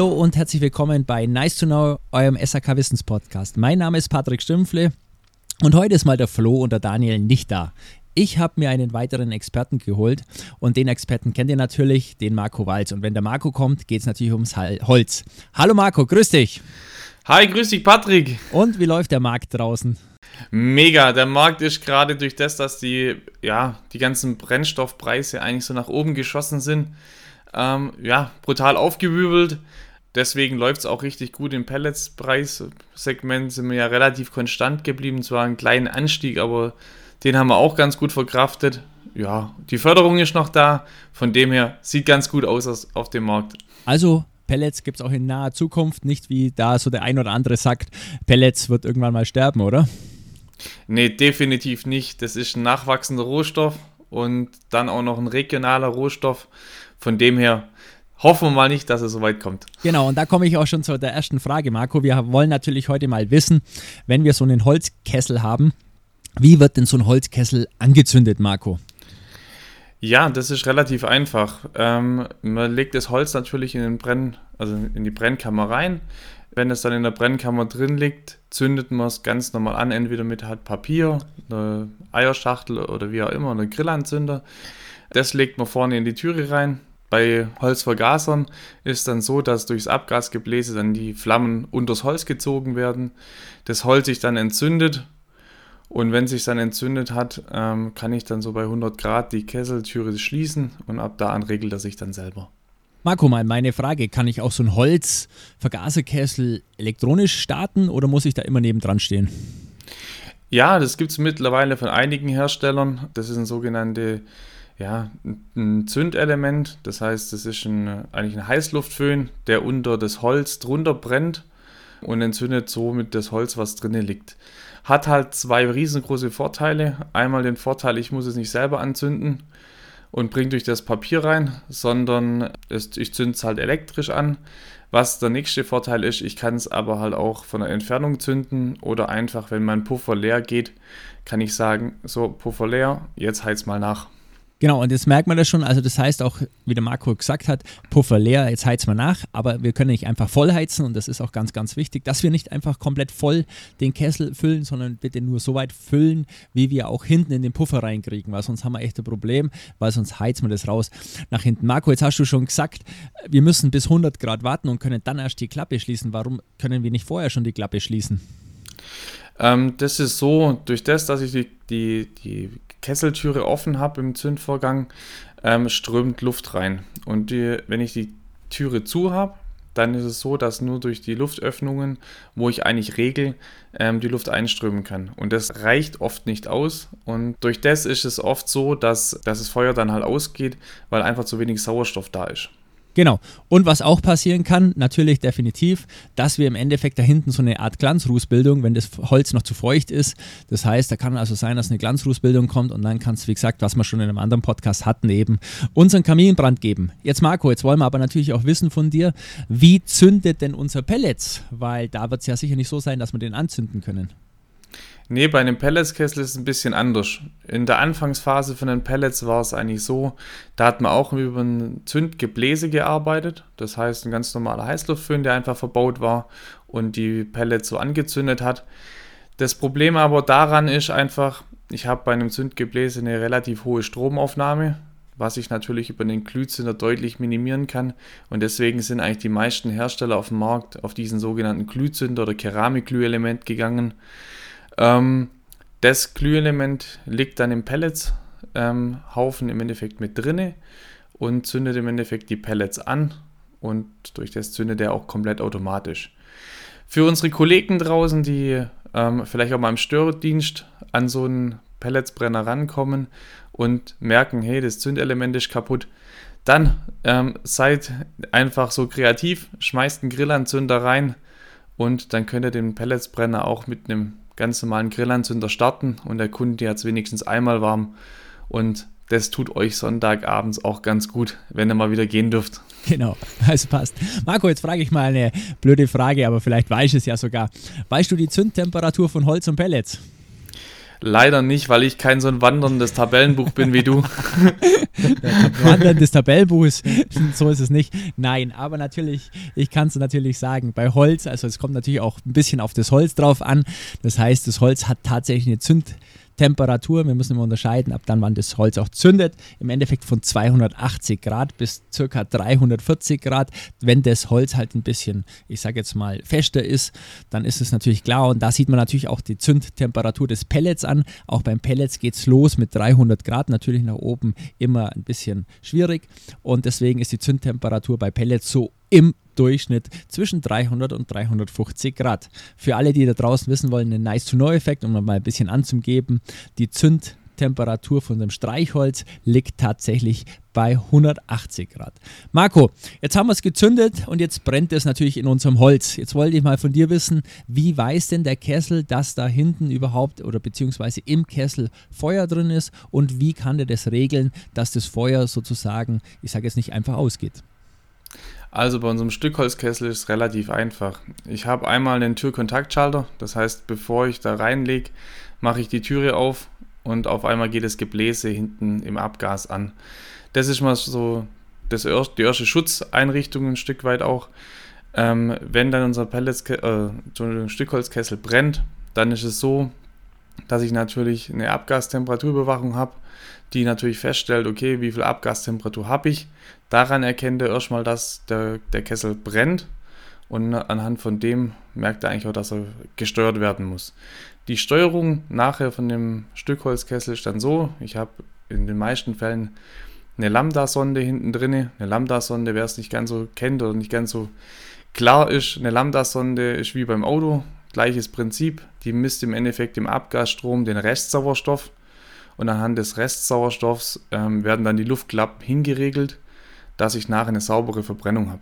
Hallo und herzlich willkommen bei Nice to Know, eurem SAK Wissens Podcast. Mein Name ist Patrick Stümpfle und heute ist mal der Flo und der Daniel nicht da. Ich habe mir einen weiteren Experten geholt und den Experten kennt ihr natürlich, den Marco Walz. Und wenn der Marco kommt, geht es natürlich ums Holz. Hallo Marco, grüß dich. Hi, grüß dich Patrick. Und wie läuft der Markt draußen? Mega, der Markt ist gerade durch das, dass die, ja, die ganzen Brennstoffpreise eigentlich so nach oben geschossen sind, ähm, ja, brutal aufgewübelt. Deswegen läuft es auch richtig gut im Pelletspreissegment. Sind wir ja relativ konstant geblieben. Zwar ein kleiner Anstieg, aber den haben wir auch ganz gut verkraftet. Ja, die Förderung ist noch da. Von dem her sieht ganz gut aus auf dem Markt. Also Pellets gibt es auch in naher Zukunft, nicht wie da so der ein oder andere sagt, Pellets wird irgendwann mal sterben, oder? Nee, definitiv nicht. Das ist ein nachwachsender Rohstoff und dann auch noch ein regionaler Rohstoff. Von dem her hoffen wir mal nicht, dass es so weit kommt. Genau, und da komme ich auch schon zu der ersten Frage, Marco. Wir wollen natürlich heute mal wissen, wenn wir so einen Holzkessel haben, wie wird denn so ein Holzkessel angezündet, Marco? Ja, das ist relativ einfach. Ähm, man legt das Holz natürlich in, den Brenn, also in die Brennkammer rein. Wenn es dann in der Brennkammer drin liegt, zündet man es ganz normal an, entweder mit halt Papier, eine Eierschachtel oder wie auch immer, eine Grillanzünder. Das legt man vorne in die Türe rein. Bei Holzvergasern ist dann so, dass durchs Abgasgebläse dann die Flammen unters Holz gezogen werden, das Holz sich dann entzündet und wenn sich dann entzündet hat, ähm, kann ich dann so bei 100 Grad die Kesseltüre schließen und ab da an regelt er sich dann selber. Marco, mal meine Frage, kann ich auch so ein Holzvergaserkessel elektronisch starten oder muss ich da immer nebendran stehen? Ja, das gibt es mittlerweile von einigen Herstellern. Das ist ein sogenannte ja, ein Zündelement. Das heißt, das ist ein, eigentlich ein Heißluftföhn, der unter das Holz drunter brennt und entzündet somit das Holz, was drinnen liegt. Hat halt zwei riesengroße Vorteile. Einmal den Vorteil, ich muss es nicht selber anzünden und bringe durch das Papier rein, sondern es, ich zünde es halt elektrisch an. Was der nächste Vorteil ist, ich kann es aber halt auch von der Entfernung zünden oder einfach, wenn mein Puffer leer geht, kann ich sagen, so Puffer leer, jetzt heiz mal nach. Genau, und jetzt merkt man das schon. Also, das heißt auch, wie der Marco gesagt hat, Puffer leer, jetzt heizen wir nach. Aber wir können nicht einfach voll heizen und das ist auch ganz, ganz wichtig, dass wir nicht einfach komplett voll den Kessel füllen, sondern bitte nur so weit füllen, wie wir auch hinten in den Puffer reinkriegen, weil sonst haben wir echt ein Problem, weil sonst heizen wir das raus nach hinten. Marco, jetzt hast du schon gesagt, wir müssen bis 100 Grad warten und können dann erst die Klappe schließen. Warum können wir nicht vorher schon die Klappe schließen? Ähm, das ist so, durch das, dass ich die, die, die Kesseltüre offen habe im Zündvorgang, ähm, strömt Luft rein. Und die, wenn ich die Türe zu habe, dann ist es so, dass nur durch die Luftöffnungen, wo ich eigentlich regel, ähm, die Luft einströmen kann. Und das reicht oft nicht aus. Und durch das ist es oft so, dass, dass das Feuer dann halt ausgeht, weil einfach zu wenig Sauerstoff da ist. Genau. Und was auch passieren kann, natürlich definitiv, dass wir im Endeffekt da hinten so eine Art Glanzrußbildung, wenn das Holz noch zu feucht ist. Das heißt, da kann also sein, dass eine Glanzrußbildung kommt und dann kann es, wie gesagt, was wir schon in einem anderen Podcast hatten, eben unseren Kaminbrand geben. Jetzt Marco, jetzt wollen wir aber natürlich auch wissen von dir, wie zündet denn unser Pellets? Weil da wird es ja sicher nicht so sein, dass wir den anzünden können. Nee, bei einem Pelletskessel ist es ein bisschen anders. In der Anfangsphase von den Pellets war es eigentlich so, da hat man auch über ein Zündgebläse gearbeitet. Das heißt, ein ganz normaler Heißluftföhn, der einfach verbaut war und die Pellets so angezündet hat. Das Problem aber daran ist einfach, ich habe bei einem Zündgebläse eine relativ hohe Stromaufnahme, was ich natürlich über den Glühzünder deutlich minimieren kann. Und deswegen sind eigentlich die meisten Hersteller auf dem Markt auf diesen sogenannten Glühzünder oder Keramikglühelement gegangen. Ähm, das Glühelement liegt dann im Pellets ähm, Haufen im Endeffekt mit drinne und zündet im Endeffekt die Pellets an und durch das zündet er auch komplett automatisch. Für unsere Kollegen draußen, die ähm, vielleicht auch mal im Stördienst an so einen Pelletsbrenner rankommen und merken, hey, das Zündelement ist kaputt, dann ähm, seid einfach so kreativ, schmeißt einen Grillanzünder rein und dann könnt ihr den Pelletsbrenner auch mit einem ganz normalen Grillanzünder starten und der Kunde hat es wenigstens einmal warm und das tut euch Sonntagabends auch ganz gut, wenn ihr mal wieder gehen dürft. Genau, das passt. Marco, jetzt frage ich mal eine blöde Frage, aber vielleicht weißt du es ja sogar. Weißt du die Zündtemperatur von Holz und Pellets? Leider nicht, weil ich kein so ein wanderndes Tabellenbuch bin wie du. Wandern des Tabellenbuches, so ist es nicht. Nein, aber natürlich, ich kann es natürlich sagen, bei Holz, also es kommt natürlich auch ein bisschen auf das Holz drauf an. Das heißt, das Holz hat tatsächlich eine Zünd Temperatur, wir müssen immer unterscheiden, ab dann, wann das Holz auch zündet, im Endeffekt von 280 Grad bis ca. 340 Grad. Wenn das Holz halt ein bisschen, ich sage jetzt mal, fester ist, dann ist es natürlich klar und da sieht man natürlich auch die Zündtemperatur des Pellets an. Auch beim Pellets geht es los mit 300 Grad, natürlich nach oben immer ein bisschen schwierig und deswegen ist die Zündtemperatur bei Pellets so im Durchschnitt zwischen 300 und 350 Grad. Für alle, die da draußen wissen wollen, einen Nice-to-Know-Effekt, um mal ein bisschen anzugeben, die Zündtemperatur von dem Streichholz liegt tatsächlich bei 180 Grad. Marco, jetzt haben wir es gezündet und jetzt brennt es natürlich in unserem Holz. Jetzt wollte ich mal von dir wissen, wie weiß denn der Kessel, dass da hinten überhaupt oder beziehungsweise im Kessel Feuer drin ist und wie kann der das regeln, dass das Feuer sozusagen, ich sage jetzt nicht einfach ausgeht? Also bei unserem Stückholzkessel ist es relativ einfach. Ich habe einmal einen Türkontaktschalter, das heißt, bevor ich da reinlege, mache ich die Türe auf und auf einmal geht das Gebläse hinten im Abgas an. Das ist mal so das die erste Schutzeinrichtung ein Stück weit auch. Ähm, wenn dann unser Pellets, äh, Stückholzkessel brennt, dann ist es so, dass ich natürlich eine Abgastemperaturüberwachung habe, die natürlich feststellt, okay, wie viel Abgastemperatur habe ich. Daran erkennt er erstmal, dass der, der Kessel brennt und anhand von dem merkt er eigentlich auch, dass er gesteuert werden muss. Die Steuerung nachher von dem Stückholzkessel ist dann so, ich habe in den meisten Fällen eine Lambda-Sonde hinten drin. Eine Lambda-Sonde, wer es nicht ganz so kennt oder nicht ganz so klar ist, eine Lambda-Sonde ist wie beim Auto, gleiches Prinzip. Die misst im Endeffekt im Abgasstrom den Restsauerstoff und anhand des Restsauerstoffs ähm, werden dann die Luftklappen hingeregelt, dass ich nachher eine saubere Verbrennung habe.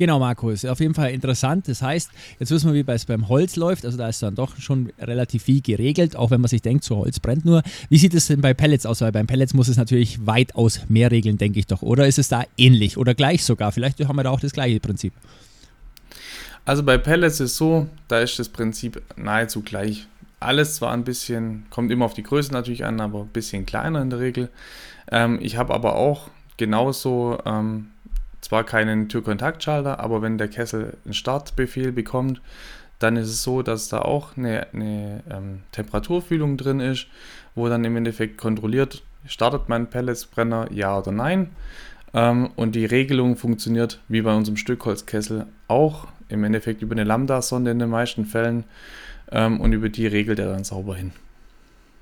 Genau, Markus, auf jeden Fall interessant. Das heißt, jetzt wissen wir, wie es beim Holz läuft. Also da ist dann doch schon relativ viel geregelt, auch wenn man sich denkt, so Holz brennt nur. Wie sieht es denn bei Pellets aus? Weil beim Pellets muss es natürlich weitaus mehr regeln, denke ich doch. Oder ist es da ähnlich oder gleich sogar? Vielleicht haben wir da auch das gleiche Prinzip. Also bei Pellets ist so, da ist das Prinzip nahezu gleich. Alles zwar ein bisschen, kommt immer auf die Größe natürlich an, aber ein bisschen kleiner in der Regel. Ähm, ich habe aber auch genauso ähm, zwar keinen Türkontaktschalter, aber wenn der Kessel einen Startbefehl bekommt, dann ist es so, dass da auch eine, eine ähm, Temperaturfühlung drin ist, wo dann im Endeffekt kontrolliert, startet mein Pelletsbrenner ja oder nein. Ähm, und die Regelung funktioniert wie bei unserem Stückholzkessel auch im Endeffekt über eine Lambda-Sonde in den meisten Fällen ähm, und über die regelt er dann sauber hin.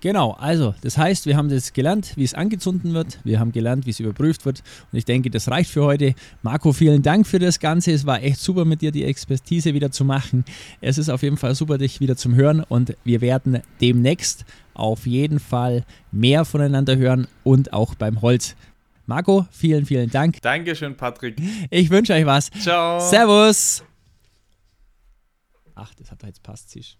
Genau, also das heißt, wir haben das gelernt, wie es angezündet wird, wir haben gelernt, wie es überprüft wird und ich denke, das reicht für heute. Marco, vielen Dank für das Ganze. Es war echt super mit dir die Expertise wieder zu machen. Es ist auf jeden Fall super, dich wieder zum Hören und wir werden demnächst auf jeden Fall mehr voneinander hören und auch beim Holz. Marco, vielen, vielen Dank. Dankeschön, Patrick. Ich wünsche euch was. Ciao. Servus. Ach, das hat jetzt passt. Und